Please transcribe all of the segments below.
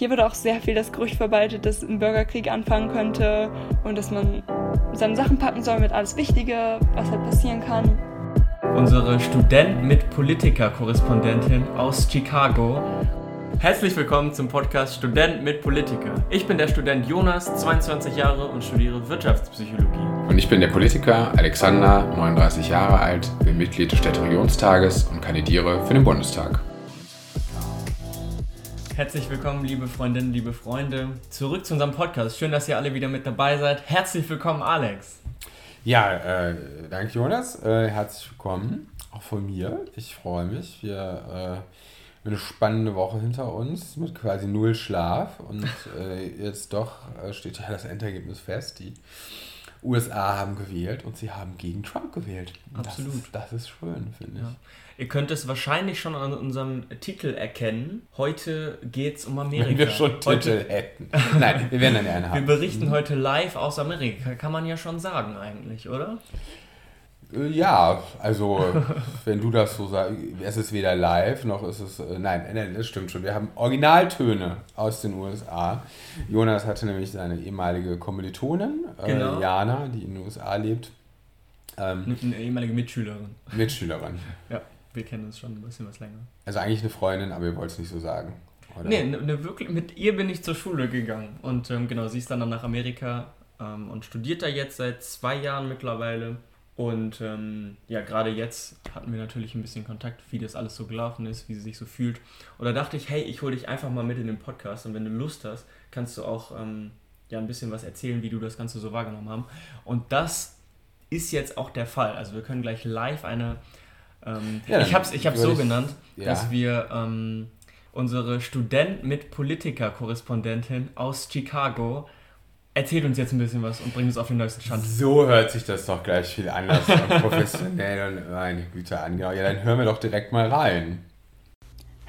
hier wird auch sehr viel das Gerücht verbreitet, dass ein Bürgerkrieg anfangen könnte und dass man seine Sachen packen soll mit alles Wichtige, was halt passieren kann. Unsere Student mit Politiker-Korrespondentin aus Chicago. Herzlich willkommen zum Podcast Student mit Politiker. Ich bin der Student Jonas, 22 Jahre und studiere Wirtschaftspsychologie. Und ich bin der Politiker Alexander, 39 Jahre alt, bin Mitglied des Städteregionstages und kandidiere für den Bundestag. Herzlich willkommen, liebe Freundinnen, liebe Freunde, zurück zu unserem Podcast. Schön, dass ihr alle wieder mit dabei seid. Herzlich willkommen, Alex. Ja, äh, danke Jonas. Äh, herzlich willkommen, auch von mir. Ich freue mich. Wir äh, haben eine spannende Woche hinter uns mit quasi null Schlaf und äh, jetzt doch äh, steht ja das Endergebnis fest. Die USA haben gewählt und sie haben gegen Trump gewählt. Absolut. Das, das ist schön, finde ich. Ja. Ihr könnt es wahrscheinlich schon an unserem Titel erkennen. Heute geht es um Amerika. Wenn wir schon heute, Titel hätten. Nein, wir werden dann einen haben. Wir berichten heute live aus Amerika, kann man ja schon sagen eigentlich, oder? Äh, ja, also wenn du das so sagst, es ist weder live noch ist es. Äh, nein, nein, das stimmt schon. Wir haben Originaltöne aus den USA. Jonas hatte nämlich seine ehemalige Kommilitonin, äh, genau. äh, Jana, die in den USA lebt. Ähm, eine ehemalige Mitschülerin. Mitschülerin. ja wir kennen uns schon ein bisschen was länger. Also eigentlich eine Freundin, aber ihr wollt es nicht so sagen. Oder? Nee, ne, ne, wirklich, mit ihr bin ich zur Schule gegangen. Und ähm, genau, sie ist dann, dann nach Amerika ähm, und studiert da jetzt seit zwei Jahren mittlerweile. Und ähm, ja, gerade jetzt hatten wir natürlich ein bisschen Kontakt, wie das alles so gelaufen ist, wie sie sich so fühlt. Und da dachte ich, hey, ich hole dich einfach mal mit in den Podcast und wenn du Lust hast, kannst du auch ähm, ja ein bisschen was erzählen, wie du das Ganze so wahrgenommen hast. Und das ist jetzt auch der Fall. Also wir können gleich live eine ähm, ja, ich habe es ich hab's so ich, genannt, ja. dass wir ähm, unsere Student mit Politiker-Korrespondentin aus Chicago erzählt uns jetzt ein bisschen was und bringt uns auf den neuesten Stand. So hört sich das doch gleich viel anders und professionell und meine Güte an. Genau, ja, dann hören wir doch direkt mal rein.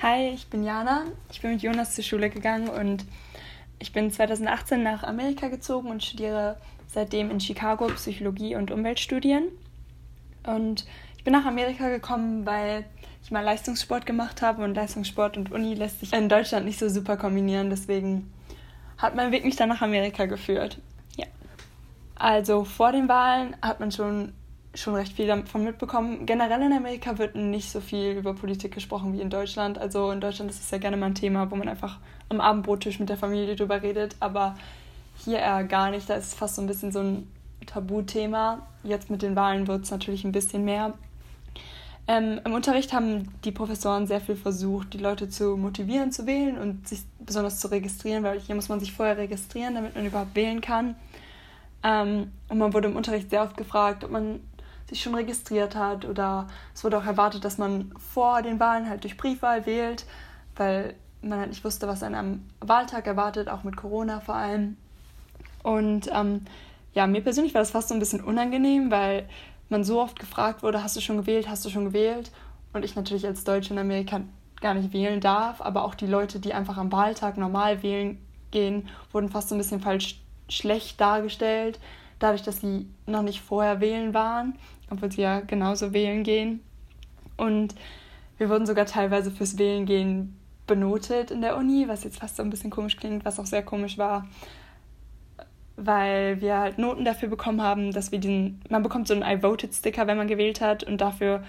Hi, ich bin Jana. Ich bin mit Jonas zur Schule gegangen und ich bin 2018 nach Amerika gezogen und studiere seitdem in Chicago Psychologie und Umweltstudien. Und ich bin nach Amerika gekommen, weil ich mal Leistungssport gemacht habe und Leistungssport und Uni lässt sich in Deutschland nicht so super kombinieren. Deswegen hat mein Weg mich dann nach Amerika geführt. Ja. Also vor den Wahlen hat man schon, schon recht viel davon mitbekommen. Generell in Amerika wird nicht so viel über Politik gesprochen wie in Deutschland. Also in Deutschland ist es ja gerne mal ein Thema, wo man einfach am Abendbrottisch mit der Familie drüber redet. Aber hier eher gar nicht. Da ist es fast so ein bisschen so ein Tabuthema. Jetzt mit den Wahlen wird es natürlich ein bisschen mehr. Ähm, Im Unterricht haben die Professoren sehr viel versucht, die Leute zu motivieren zu wählen und sich besonders zu registrieren, weil hier muss man sich vorher registrieren, damit man überhaupt wählen kann. Ähm, und man wurde im Unterricht sehr oft gefragt, ob man sich schon registriert hat oder es wurde auch erwartet, dass man vor den Wahlen halt durch Briefwahl wählt, weil man halt nicht wusste, was einen am Wahltag erwartet, auch mit Corona vor allem. Und ähm, ja, mir persönlich war das fast so ein bisschen unangenehm, weil man so oft gefragt wurde, hast du schon gewählt, hast du schon gewählt? Und ich natürlich als Deutsche in Amerika gar nicht wählen darf, aber auch die Leute, die einfach am Wahltag normal wählen gehen, wurden fast so ein bisschen falsch schlecht dargestellt, dadurch, dass sie noch nicht vorher wählen waren, obwohl sie ja genauso wählen gehen. Und wir wurden sogar teilweise fürs Wählen gehen benotet in der Uni, was jetzt fast so ein bisschen komisch klingt, was auch sehr komisch war, weil wir halt Noten dafür bekommen haben, dass wir diesen, man bekommt so einen I voted Sticker, wenn man gewählt hat und dafür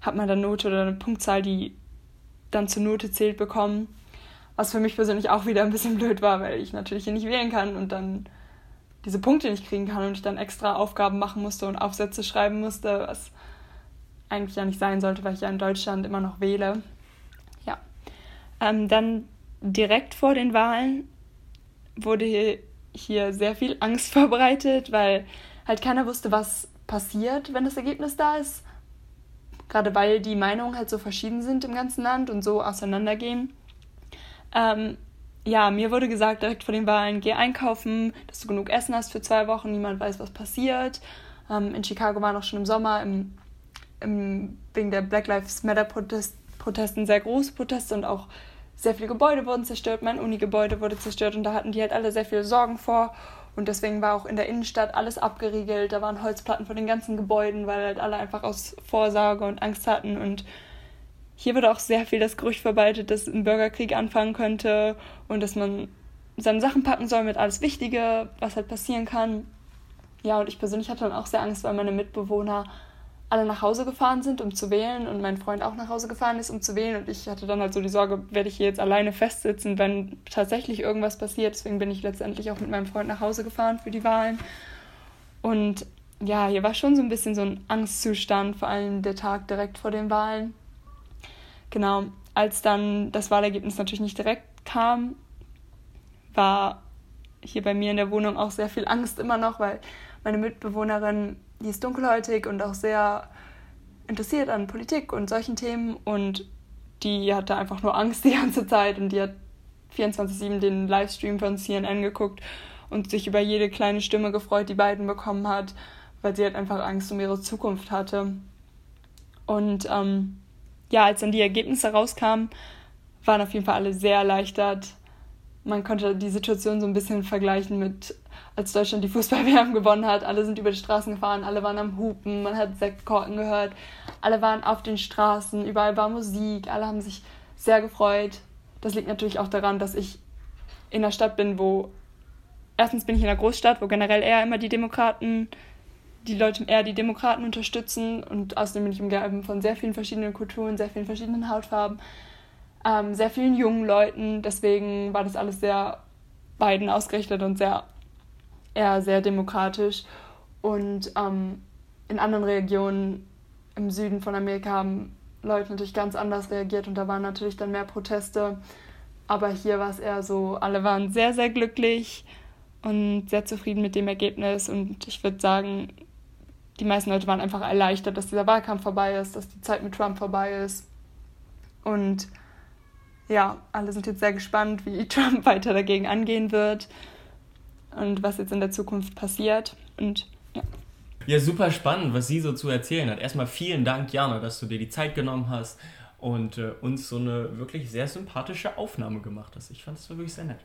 hat man dann Note oder eine Punktzahl, die dann zur Note zählt bekommen. Was für mich persönlich auch wieder ein bisschen blöd war, weil ich natürlich hier nicht wählen kann und dann diese Punkte nicht kriegen kann und ich dann extra Aufgaben machen musste und Aufsätze schreiben musste, was eigentlich ja nicht sein sollte, weil ich ja in Deutschland immer noch wähle. Ja. Ähm, dann direkt vor den Wahlen wurde hier sehr viel Angst verbreitet, weil halt keiner wusste, was passiert, wenn das Ergebnis da ist. Gerade weil die Meinungen halt so verschieden sind im ganzen Land und so auseinandergehen. Ähm, ja, mir wurde gesagt direkt vor den Wahlen, geh einkaufen, dass du genug Essen hast für zwei Wochen, niemand weiß, was passiert. Ähm, in Chicago waren auch schon im Sommer im, im, wegen der Black Lives Matter Protest, Protesten sehr große Proteste und auch sehr viele Gebäude wurden zerstört, mein Uni-Gebäude wurde zerstört und da hatten die halt alle sehr viele Sorgen vor. Und deswegen war auch in der Innenstadt alles abgeriegelt. Da waren Holzplatten vor den ganzen Gebäuden, weil halt alle einfach aus Vorsorge und Angst hatten. Und hier wird auch sehr viel das Gerücht verbreitet, dass ein Bürgerkrieg anfangen könnte und dass man seine Sachen packen soll mit alles Wichtige, was halt passieren kann. Ja, und ich persönlich hatte dann auch sehr Angst, weil meine Mitbewohner alle nach Hause gefahren sind, um zu wählen und mein Freund auch nach Hause gefahren ist, um zu wählen. Und ich hatte dann halt so die Sorge, werde ich hier jetzt alleine festsitzen, wenn tatsächlich irgendwas passiert. Deswegen bin ich letztendlich auch mit meinem Freund nach Hause gefahren für die Wahlen. Und ja, hier war schon so ein bisschen so ein Angstzustand, vor allem der Tag direkt vor den Wahlen. Genau, als dann das Wahlergebnis natürlich nicht direkt kam, war hier bei mir in der Wohnung auch sehr viel Angst immer noch, weil meine Mitbewohnerin die ist dunkelhäutig und auch sehr interessiert an Politik und solchen Themen und die hatte einfach nur Angst die ganze Zeit und die hat 24-7 den Livestream von CNN geguckt und sich über jede kleine Stimme gefreut, die beiden bekommen hat, weil sie halt einfach Angst um ihre Zukunft hatte. Und ähm, ja, als dann die Ergebnisse rauskamen, waren auf jeden Fall alle sehr erleichtert. Man konnte die Situation so ein bisschen vergleichen mit als Deutschland die Fußball-WM gewonnen hat. Alle sind über die Straßen gefahren, alle waren am Hupen, man hat Sektkorken gehört, alle waren auf den Straßen, überall war Musik, alle haben sich sehr gefreut. Das liegt natürlich auch daran, dass ich in einer Stadt bin, wo erstens bin ich in einer Großstadt, wo generell eher immer die Demokraten, die Leute eher die Demokraten unterstützen und außerdem bin ich umgeben von sehr vielen verschiedenen Kulturen, sehr vielen verschiedenen Hautfarben, ähm, sehr vielen jungen Leuten. Deswegen war das alles sehr beiden ausgerichtet und sehr eher sehr demokratisch. Und ähm, in anderen Regionen im Süden von Amerika haben Leute natürlich ganz anders reagiert und da waren natürlich dann mehr Proteste. Aber hier war es eher so, alle waren sehr, sehr glücklich und sehr zufrieden mit dem Ergebnis. Und ich würde sagen, die meisten Leute waren einfach erleichtert, dass dieser Wahlkampf vorbei ist, dass die Zeit mit Trump vorbei ist. Und ja, alle sind jetzt sehr gespannt, wie Trump weiter dagegen angehen wird und was jetzt in der Zukunft passiert. Und ja. Ja, super spannend, was sie so zu erzählen hat. Erstmal vielen Dank, Jana, dass du dir die Zeit genommen hast und äh, uns so eine wirklich sehr sympathische Aufnahme gemacht hast. Ich fand es wirklich sehr nett.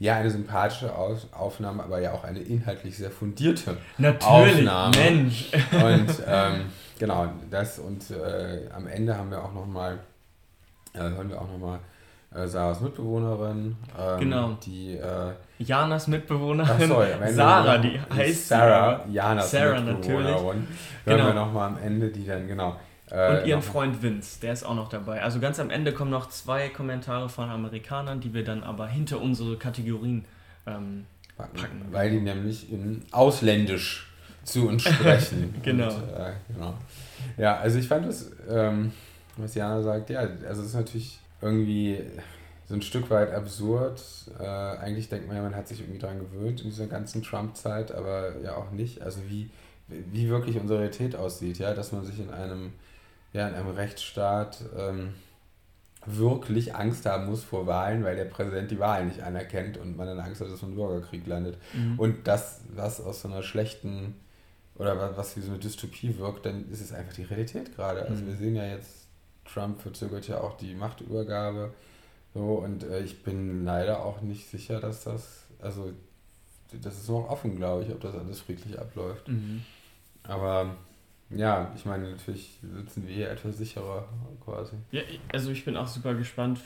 Ja, eine sympathische Aufnahme, aber ja auch eine inhaltlich sehr fundierte Natürlich, Aufnahme. Mensch. Und ähm, genau, das und äh, am Ende haben wir auch noch mal, äh, hören wir auch noch mal äh, Sarahs Mitbewohnerin. Ähm, genau. Die, äh, Janas Mitbewohnerin. Sorry, Sarah, die heißt Sarah. Janas Sarah Mitbewohnerin. natürlich. Hören genau. wir nochmal am Ende, die dann, genau. Äh, und ihren Freund Vince, der ist auch noch dabei. Also ganz am Ende kommen noch zwei Kommentare von Amerikanern, die wir dann aber hinter unsere Kategorien ähm, packen. Weil die nämlich in Ausländisch zu uns sprechen. genau. Und, äh, genau. Ja, also ich fand das, ähm, was Jana sagt, ja, also es ist natürlich irgendwie so ein Stück weit absurd. Äh, eigentlich denkt man ja, man hat sich irgendwie daran gewöhnt in dieser ganzen Trump-Zeit, aber ja auch nicht. Also wie, wie wirklich unsere Realität aussieht, ja, dass man sich in einem, ja, in einem Rechtsstaat ähm, wirklich Angst haben muss vor Wahlen, weil der Präsident die Wahlen nicht anerkennt und man dann Angst hat, dass man im Bürgerkrieg landet. Mhm. Und das, was aus so einer schlechten oder was wie so eine Dystopie wirkt, dann ist es einfach die Realität gerade. Also mhm. wir sehen ja jetzt Trump verzögert ja auch die Machtübergabe. So, und äh, ich bin leider auch nicht sicher, dass das, also das ist noch offen, glaube ich, ob das alles friedlich abläuft. Mhm. Aber ja, ich meine, natürlich sitzen wir hier etwas sicherer quasi. Ja, also ich bin auch super gespannt,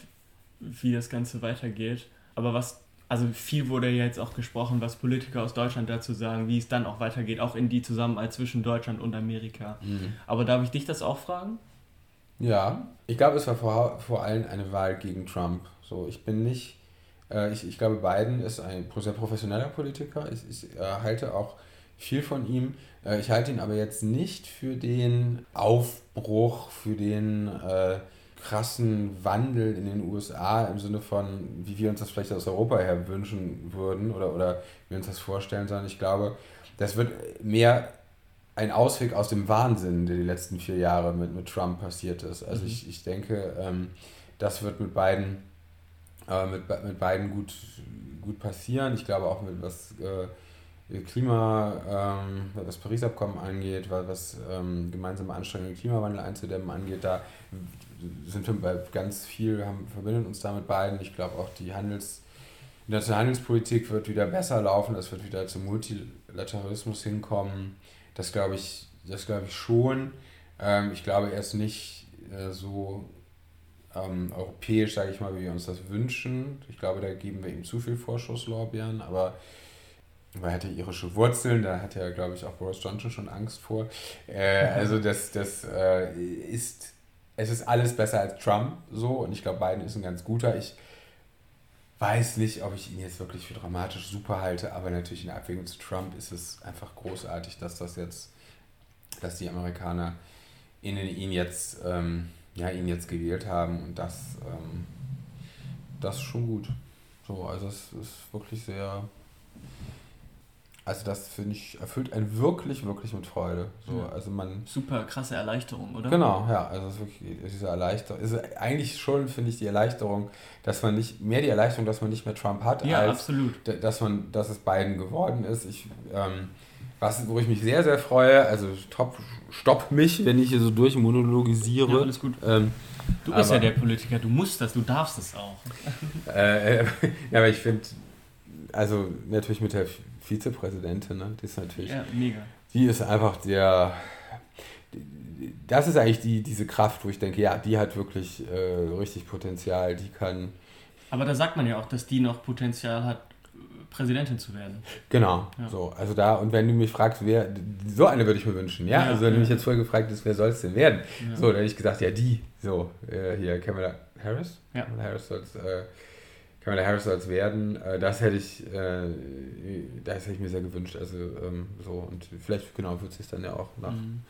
wie das Ganze weitergeht. Aber was, also viel wurde ja jetzt auch gesprochen, was Politiker aus Deutschland dazu sagen, wie es dann auch weitergeht, auch in die Zusammenarbeit zwischen Deutschland und Amerika. Mhm. Aber darf ich dich das auch fragen? Ja, ich glaube, es war vor, vor allem eine Wahl gegen Trump. So, ich bin nicht, äh, ich, ich glaube, Biden ist ein sehr professioneller Politiker. Ich, ich äh, halte auch viel von ihm. Äh, ich halte ihn aber jetzt nicht für den Aufbruch, für den äh, krassen Wandel in den USA im Sinne von, wie wir uns das vielleicht aus Europa her wünschen würden oder, oder wir uns das vorstellen, sondern ich glaube, das wird mehr ein Ausweg aus dem Wahnsinn, der die letzten vier Jahre mit, mit Trump passiert ist. Also mhm. ich, ich denke, ähm, das wird mit beiden, äh, mit, mit beiden gut, gut passieren. Ich glaube auch mit was äh, Klima, ähm, was Paris-Abkommen angeht, was, ähm, gemeinsame Anstrengungen Klimawandel einzudämmen angeht, da sind wir bei ganz viel, haben, verbinden uns da mit beiden. Ich glaube auch die Handels, die internationale Handelspolitik wird wieder besser laufen, es wird wieder zum Multilateralismus hinkommen. Das glaube ich, das glaube ich schon. Ähm, ich glaube, er ist nicht äh, so ähm, europäisch, sage ich mal, wie wir uns das wünschen. Ich glaube, da geben wir ihm zu viel Vorschusslorbeeren, aber weil er hat ja irische Wurzeln, da hat ja, glaube ich, auch Boris Johnson schon Angst vor. Äh, also das, das äh, ist, es ist alles besser als Trump so und ich glaube, Biden ist ein ganz guter. Ich weiß nicht, ob ich ihn jetzt wirklich für dramatisch super halte, aber natürlich in Abwägung zu Trump ist es einfach großartig, dass das jetzt, dass die Amerikaner in ihn jetzt, ähm, ja, ihn jetzt gewählt haben und das, ähm, das ist schon gut. So, also es ist wirklich sehr, also das finde ich, erfüllt einen wirklich, wirklich mit Freude. So, ja. also man, Super krasse Erleichterung, oder? Genau, ja. Also es wirklich, diese Erleichterung, ist eigentlich schon, finde ich, die Erleichterung, dass man nicht, mehr die Erleichterung, dass man nicht mehr Trump hat, ja, als absolut. dass man, dass es Biden geworden ist. Ich, ähm, was, wo ich mich sehr, sehr freue, also top, stopp mich, wenn ich hier so durchmonologisiere. Ja, alles gut. Ähm, du bist aber, ja der Politiker, du musst das, du darfst es auch. Äh, ja, aber ich finde, also natürlich mit der Vizepräsidentin, ne? die ist natürlich. Ja, mega. Die ist einfach der. Das ist eigentlich die, diese Kraft, wo ich denke, ja, die hat wirklich äh, richtig Potenzial, die kann. Aber da sagt man ja auch, dass die noch Potenzial hat, Präsidentin zu werden. Genau, ja. so. Also da, und wenn du mich fragst, wer, so eine würde ich mir wünschen, ja. ja also wenn ja. du mich jetzt vorher gefragt hast, wer soll es denn werden? So, dann hätte ich gesagt, ja, die. So, äh, hier, Kamala Harris? Ja. Kamala Harris soll es. Äh, Kamala Harris soll es werden. Äh, das hätte ich, äh, das hätte ich mir sehr gewünscht. Also ähm, so und vielleicht genau wird es sich dann ja auch nach mhm.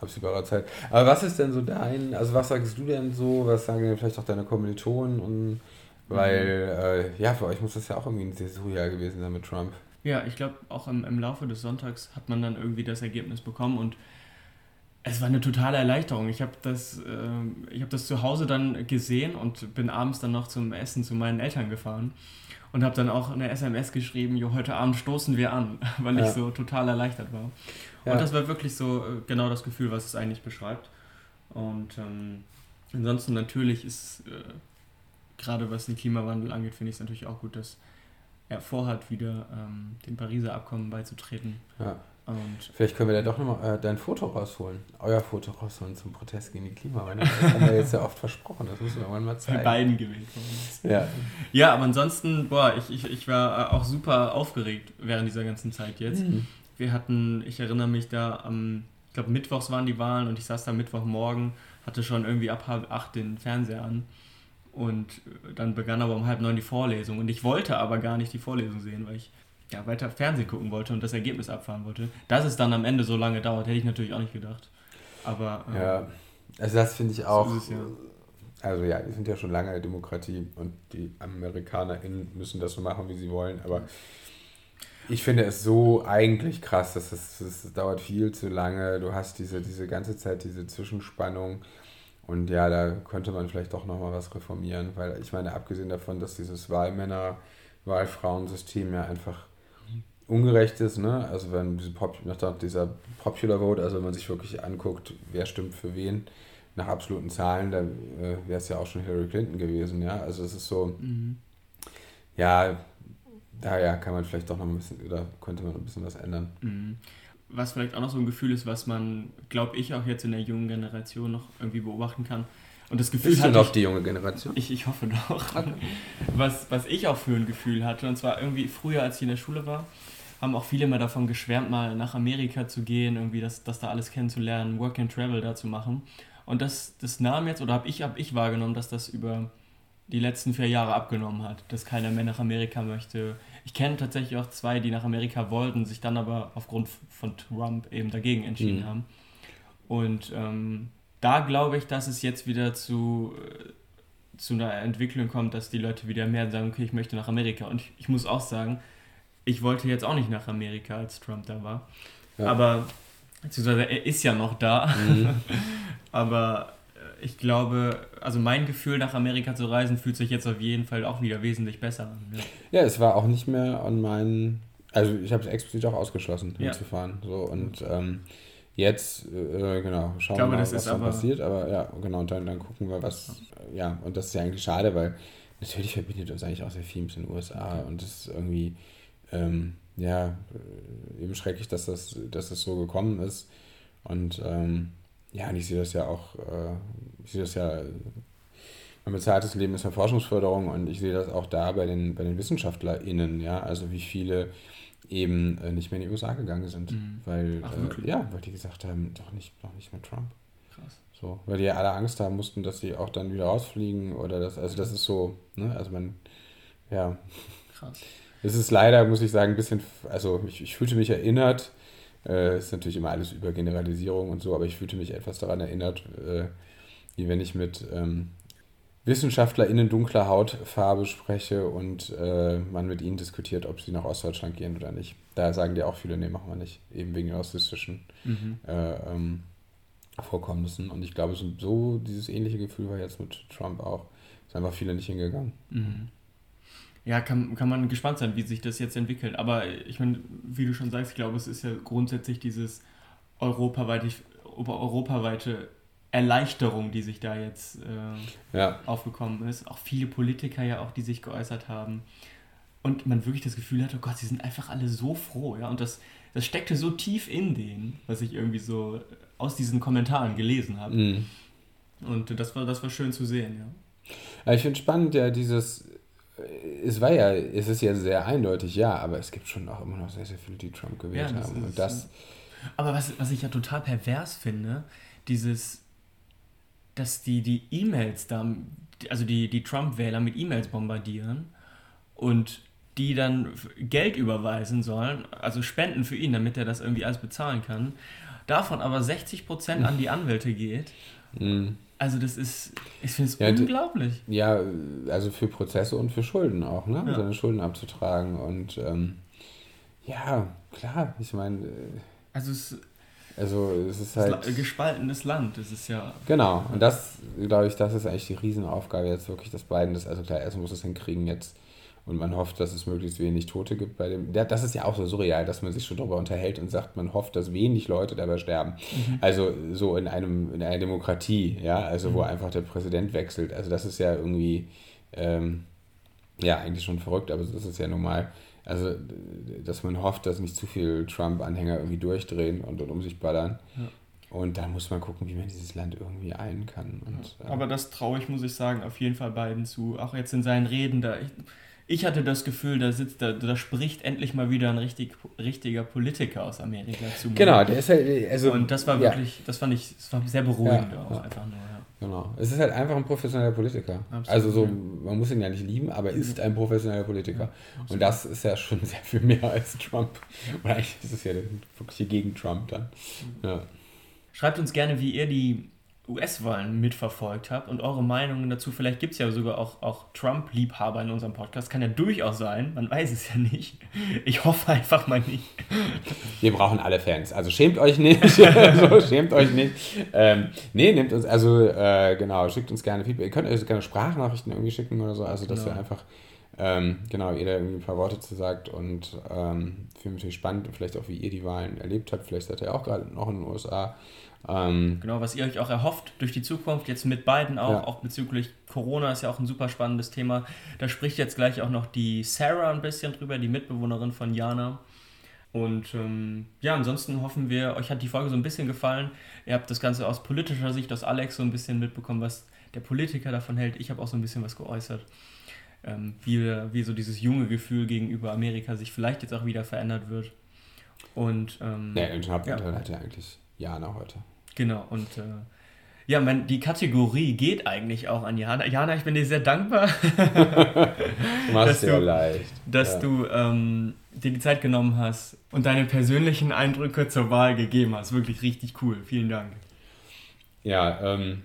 absehbarer Zeit. Aber was ist denn so dein, also was sagst du denn so? Was sagen denn vielleicht auch deine Kommilitonen? Und weil mhm. äh, ja für euch muss das ja auch irgendwie ein Saisonjahr gewesen sein mit Trump. Ja, ich glaube auch im, im Laufe des Sonntags hat man dann irgendwie das Ergebnis bekommen und es war eine totale Erleichterung. Ich habe das, äh, hab das zu Hause dann gesehen und bin abends dann noch zum Essen zu meinen Eltern gefahren und habe dann auch eine SMS geschrieben, jo, heute Abend stoßen wir an, weil ja. ich so total erleichtert war. Ja. Und das war wirklich so äh, genau das Gefühl, was es eigentlich beschreibt. Und ähm, ansonsten natürlich ist, äh, gerade was den Klimawandel angeht, finde ich es natürlich auch gut, dass er vorhat, wieder ähm, dem Pariser Abkommen beizutreten. Ja. Und Vielleicht können wir da doch nochmal äh, dein Foto rausholen. Euer Foto rausholen zum Protest gegen die Klimawandel. Das haben wir jetzt ja oft versprochen. Das müssen wir irgendwann mal zeigen. Für beiden gewählt Ja. ja, aber ansonsten, boah, ich, ich, ich war auch super aufgeregt während dieser ganzen Zeit jetzt. Mhm. Wir hatten, ich erinnere mich da am, ich glaube, Mittwochs waren die Wahlen und ich saß da Mittwochmorgen, hatte schon irgendwie ab halb acht den Fernseher an. Und dann begann aber um halb neun die Vorlesung. Und ich wollte aber gar nicht die Vorlesung sehen, weil ich ja, weiter Fernsehen gucken wollte und das Ergebnis abfahren wollte. Dass es dann am Ende so lange dauert, hätte ich natürlich auch nicht gedacht. Aber. Ähm, ja, also das finde ich auch. So es, ja. Also ja, wir sind ja schon lange eine Demokratie und die AmerikanerInnen müssen das so machen, wie sie wollen, aber ich finde es so eigentlich krass, dass es, es dauert viel zu lange. Du hast diese, diese ganze Zeit diese Zwischenspannung. Und ja, da könnte man vielleicht doch nochmal was reformieren, weil ich meine, abgesehen davon, dass dieses Wahlmänner, Wahlfrauensystem ja einfach ungerecht ist, ne? Also wenn diese Pop nach dieser Popular Vote, also wenn man sich wirklich anguckt, wer stimmt für wen, nach absoluten Zahlen, dann äh, wäre es ja auch schon Hillary Clinton gewesen, ja. Also es ist so, mhm. ja, daher kann man vielleicht doch noch ein bisschen, oder könnte man ein bisschen was ändern. Mhm. Was vielleicht auch noch so ein Gefühl ist, was man, glaube ich, auch jetzt in der jungen Generation noch irgendwie beobachten kann. Und das Gefühl du noch ich, die junge Generation? Ich, ich hoffe doch. Was, was ich auch für ein Gefühl hatte, und zwar irgendwie früher, als ich in der Schule war, haben auch viele mal davon geschwärmt, mal nach Amerika zu gehen, irgendwie das, das da alles kennenzulernen, Work and Travel da zu machen. Und das, das nahm jetzt, oder habe ich, hab ich wahrgenommen, dass das über die letzten vier Jahre abgenommen hat, dass keiner mehr nach Amerika möchte. Ich kenne tatsächlich auch zwei, die nach Amerika wollten, sich dann aber aufgrund von Trump eben dagegen entschieden mhm. haben. Und ähm, da glaube ich, dass es jetzt wieder zu, äh, zu einer Entwicklung kommt, dass die Leute wieder mehr sagen, okay, ich möchte nach Amerika. Und ich, ich muss auch sagen, ich wollte jetzt auch nicht nach Amerika, als Trump da war. Ja. Aber, beziehungsweise er ist ja noch da. Mhm. Aber äh, ich glaube, also mein Gefühl, nach Amerika zu reisen, fühlt sich jetzt auf jeden Fall auch wieder wesentlich besser an. Ja, ja es war auch nicht mehr an meinen, also ich habe es explizit auch ausgeschlossen, hinzufahren. Ja. So, und ähm, jetzt, äh, genau, schauen wir mal, was dann passiert. Aber ja, genau, und dann, dann gucken wir, was, ja, und das ist ja eigentlich schade, weil natürlich verbindet uns eigentlich auch sehr viel mit den USA und das ist irgendwie ähm, ja, äh, eben schrecklich, dass das, dass das so gekommen ist. Und ähm, ja, und ich sehe das ja auch, äh, ich sehe das ja ein bezahltes Leben ist eine Forschungsförderung und ich sehe das auch da bei den, bei den WissenschaftlerInnen, ja, also wie viele eben äh, nicht mehr in die USA gegangen sind, mhm. weil, Ach, äh, ja, weil die gesagt haben, doch nicht, doch nicht mehr Trump. Krass. So, weil die ja alle Angst haben mussten, dass sie auch dann wieder rausfliegen oder das, also das ist so, ne, also man, ja. Krass. Es ist leider, muss ich sagen, ein bisschen, also ich, ich fühlte mich erinnert, äh, ist natürlich immer alles über Generalisierung und so, aber ich fühlte mich etwas daran erinnert, äh, wie wenn ich mit ähm, WissenschaftlerInnen dunkler Hautfarbe spreche und äh, man mit ihnen diskutiert, ob sie nach Ostdeutschland gehen oder nicht. Da sagen die auch viele, nee, machen wir nicht. Eben wegen rassistischen mhm. äh, ähm, Vorkommnissen. Und ich glaube, so, so, dieses ähnliche Gefühl war jetzt mit Trump auch. Ist einfach viele nicht hingegangen. Mhm. Ja, kann, kann man gespannt sein, wie sich das jetzt entwickelt. Aber ich meine, wie du schon sagst, ich glaube, es ist ja grundsätzlich dieses europaweite, europaweite Erleichterung, die sich da jetzt äh, ja. aufgekommen ist. Auch viele Politiker ja auch, die sich geäußert haben. Und man wirklich das Gefühl hat, oh Gott, sie sind einfach alle so froh, ja. Und das, das steckte so tief in denen, was ich irgendwie so aus diesen Kommentaren gelesen habe. Mhm. Und das war, das war schön zu sehen, ja. ja ich finde spannend, ja, dieses, es war ja, es ist ja sehr eindeutig, ja, aber es gibt schon auch immer noch sehr, sehr viele, die Trump gewählt ja, haben. Und das, aber was, was ich ja total pervers finde, dieses, dass die die E-Mails da, also die, die Trump-Wähler mit E-Mails bombardieren und die dann Geld überweisen sollen, also Spenden für ihn, damit er das irgendwie alles bezahlen kann. Davon aber 60% an die Anwälte geht. Mhm. Also das ist, ich finde es ja, unglaublich. Ja, also für Prozesse und für Schulden auch, ne? Ja. Seine Schulden abzutragen. Und ähm, ja, klar, ich meine. Äh, also es also es ist halt. Das gespaltenes Land, das ist ja. Genau, und das, glaube ich, das ist eigentlich die Riesenaufgabe jetzt wirklich, dass Biden das, also klar, erst muss es hinkriegen jetzt und man hofft, dass es möglichst wenig Tote gibt bei dem. Das ist ja auch so surreal, dass man sich schon darüber unterhält und sagt, man hofft, dass wenig Leute dabei sterben. Mhm. Also so in einem, in einer Demokratie, ja, also mhm. wo einfach der Präsident wechselt. Also das ist ja irgendwie ähm, ja eigentlich schon verrückt, aber das ist ja normal. Also, dass man hofft, dass nicht zu viele Trump-Anhänger irgendwie durchdrehen und, und um sich ballern. Ja. Und dann muss man gucken, wie man dieses Land irgendwie ein kann. Und, ja. Aber das traue ich, muss ich sagen, auf jeden Fall beiden zu. Auch jetzt in seinen Reden da. Ich, ich hatte das Gefühl, da sitzt, da, da spricht endlich mal wieder ein richtig, richtiger Politiker aus Amerika zu mir. Genau, der ist halt, also. Und das war wirklich, ja. das fand ich, das war sehr beruhigend ja, auch einfach nur, ja. Genau. Es ist halt einfach ein professioneller Politiker. Absolut, also so, man muss ihn ja nicht lieben, aber ist ein professioneller Politiker. Und das ist ja schon sehr viel mehr als Trump. Oder eigentlich ist es ja wirklich gegen Trump dann. Ja. Schreibt uns gerne, wie ihr die US-Wahlen mitverfolgt habt und eure Meinungen dazu. Vielleicht gibt es ja sogar auch, auch Trump-Liebhaber in unserem Podcast. Kann ja durchaus sein, man weiß es ja nicht. Ich hoffe einfach mal nicht. Wir brauchen alle Fans, also schämt euch nicht. so, schämt euch nicht. Ähm, nee, nehmt uns, also äh, genau, schickt uns gerne Feedback. Ihr könnt euch gerne Sprachnachrichten irgendwie schicken oder so, also dass genau. wir einfach ähm, genau, jeder irgendwie ein paar Worte zu sagt und ähm, finde natürlich spannend, vielleicht auch wie ihr die Wahlen erlebt habt. Vielleicht seid ihr auch gerade noch in den USA. Ähm, genau, was ihr euch auch erhofft durch die Zukunft, jetzt mit beiden auch, ja. auch bezüglich Corona ist ja auch ein super spannendes Thema. Da spricht jetzt gleich auch noch die Sarah ein bisschen drüber, die Mitbewohnerin von Jana. Und ähm, ja, ansonsten hoffen wir, euch hat die Folge so ein bisschen gefallen. Ihr habt das Ganze aus politischer Sicht, aus Alex so ein bisschen mitbekommen, was der Politiker davon hält. Ich habe auch so ein bisschen was geäußert. Ähm, wie, wie so dieses junge Gefühl gegenüber Amerika sich vielleicht jetzt auch wieder verändert wird. Und ähm, ja, Hauptanteil ja. hat ja eigentlich Jana heute. Genau, und äh, ja, mein, die Kategorie geht eigentlich auch an Jana. Jana, ich bin dir sehr dankbar, du machst dass, du, leicht. dass ja. du ähm, dir die Zeit genommen hast und deine persönlichen Eindrücke zur Wahl gegeben hast. Wirklich richtig cool. Vielen Dank. Ja, ähm,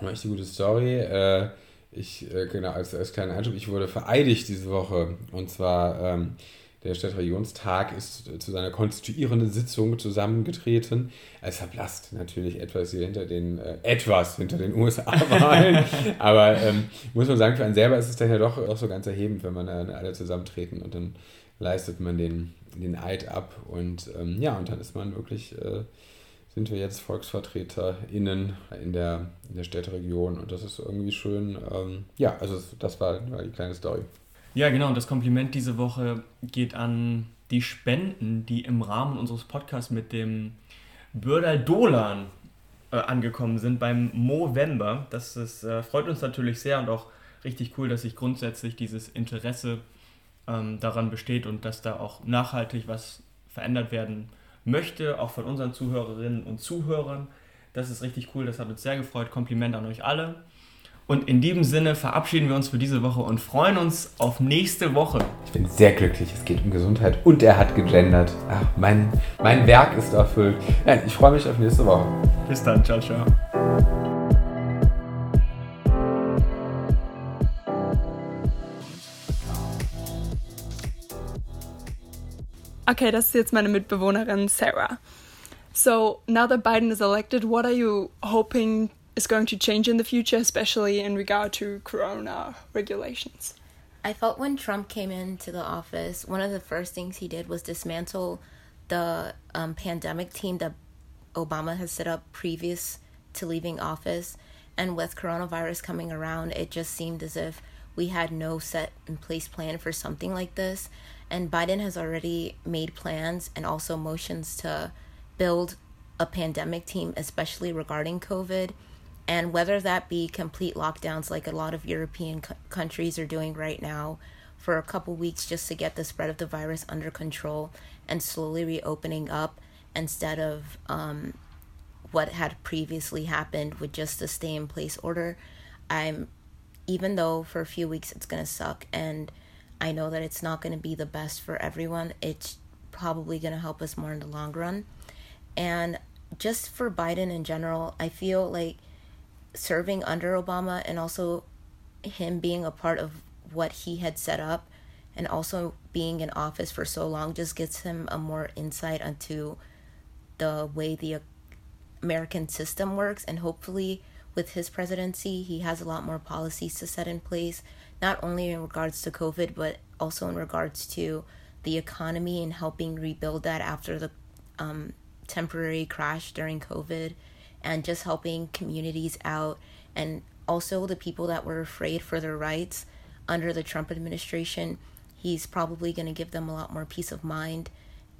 war echt eine gute Story. Äh, ich, äh, genau, als, als kleiner Einschub, ich wurde vereidigt diese Woche. Und zwar ähm, der Stadtregionstag ist zu seiner konstituierenden Sitzung zusammengetreten. Es verblasst natürlich etwas hier hinter den, äh, etwas hinter den USA-Wahlen. Aber ähm, muss man sagen, für einen selber ist es dann ja doch, doch so ganz erhebend, wenn man dann alle zusammentreten und dann leistet man den, den Eid ab. Und ähm, ja, und dann ist man wirklich, äh, sind wir jetzt VolksvertreterInnen in der, in der Städteregion und das ist irgendwie schön. Ähm, ja, also das war, war die kleine Story. Ja, genau. Und das Kompliment diese Woche geht an die Spenden, die im Rahmen unseres Podcasts mit dem Bürdal Dolan äh, angekommen sind beim Movember. Das ist, äh, freut uns natürlich sehr und auch richtig cool, dass sich grundsätzlich dieses Interesse ähm, daran besteht und dass da auch nachhaltig was verändert werden möchte, auch von unseren Zuhörerinnen und Zuhörern. Das ist richtig cool, das hat uns sehr gefreut. Kompliment an euch alle. Und in diesem Sinne verabschieden wir uns für diese Woche und freuen uns auf nächste Woche. Ich bin sehr glücklich. Es geht um Gesundheit und er hat gegendert. Ach, mein, mein Werk ist erfüllt. Ich freue mich auf nächste Woche. Bis dann. Ciao, ciao. Okay, das ist jetzt meine Mitbewohnerin Sarah. So, now that Biden is elected, what are you hoping is going to change in the future, especially in regard to corona regulations? I felt when Trump came into the office, one of the first things he did was dismantle the um, pandemic team that Obama has set up previous to leaving office. And with coronavirus coming around, it just seemed as if we had no set in place plan for something like this. And Biden has already made plans and also motions to build a pandemic team, especially regarding COVID and whether that be complete lockdowns like a lot of European co- countries are doing right now for a couple weeks just to get the spread of the virus under control and slowly reopening up instead of um, what had previously happened with just a stay in place order. I'm even though for a few weeks it's going to suck and I know that it's not going to be the best for everyone, it's probably going to help us more in the long run. And just for Biden in general, I feel like serving under Obama and also him being a part of what he had set up and also being in office for so long just gives him a more insight into the way the American system works and hopefully with his presidency he has a lot more policies to set in place not only in regards to covid but also in regards to the economy and helping rebuild that after the um, temporary crash during covid and just helping communities out and also the people that were afraid for their rights under the Trump administration. He's probably going to give them a lot more peace of mind.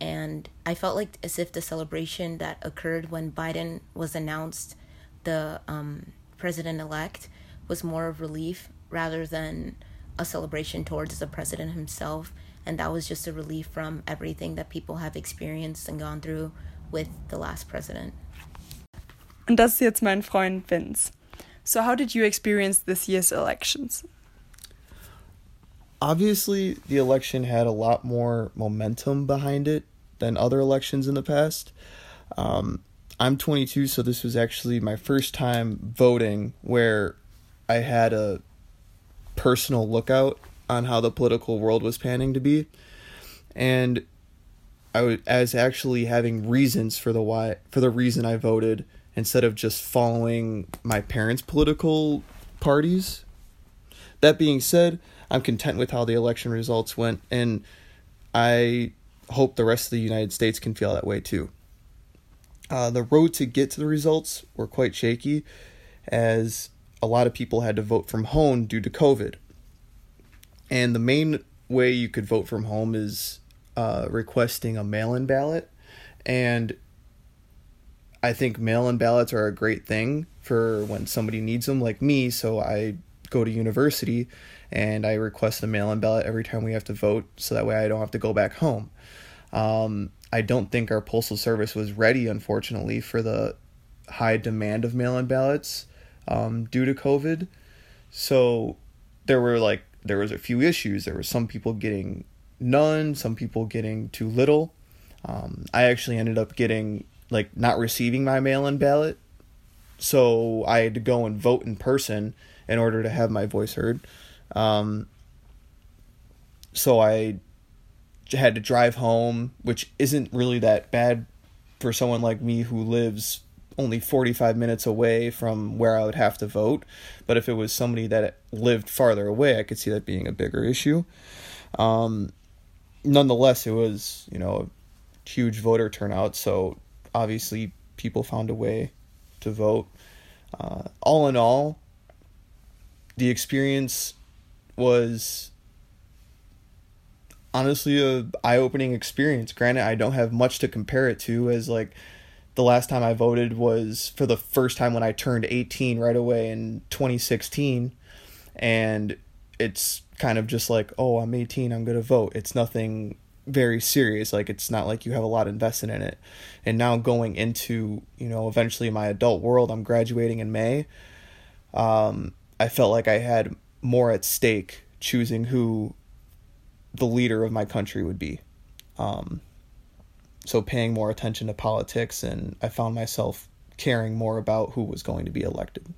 And I felt like as if the celebration that occurred when Biden was announced the um, president elect was more of relief rather than a celebration towards the president himself. And that was just a relief from everything that people have experienced and gone through with the last president. Und das ist jetzt mein Freund Vince. So, how did you experience this year's elections? Obviously, the election had a lot more momentum behind it than other elections in the past. Um, I'm 22, so this was actually my first time voting where I had a personal lookout on how the political world was panning to be. And I was as actually having reasons for the why for the reason I voted instead of just following my parents' political parties. That being said, I'm content with how the election results went, and I hope the rest of the United States can feel that way too. Uh, the road to get to the results were quite shaky, as a lot of people had to vote from home due to COVID. And the main way you could vote from home is uh, requesting a mail in ballot. And I think mail in ballots are a great thing for when somebody needs them, like me. So I go to university and I request a mail in ballot every time we have to vote so that way I don't have to go back home. Um, I don't think our postal service was ready, unfortunately, for the high demand of mail in ballots um, due to COVID. So there were like, there was a few issues. There were some people getting none, some people getting too little. Um, I actually ended up getting like not receiving my mail-in ballot, so I had to go and vote in person in order to have my voice heard. Um, so I had to drive home, which isn't really that bad for someone like me who lives only 45 minutes away from where I would have to vote. But if it was somebody that lived farther away, I could see that being a bigger issue. Um, nonetheless, it was, you know, a huge voter turnout. So obviously people found a way to vote. Uh, all in all, the experience was honestly a eye-opening experience. Granted, I don't have much to compare it to as like the last time I voted was for the first time when I turned 18 right away in 2016. And it's kind of just like, oh, I'm 18, I'm going to vote. It's nothing very serious. Like, it's not like you have a lot invested in it. And now going into, you know, eventually my adult world, I'm graduating in May. Um, I felt like I had more at stake choosing who the leader of my country would be. Um, so paying more attention to politics, and I found myself caring more about who was going to be elected.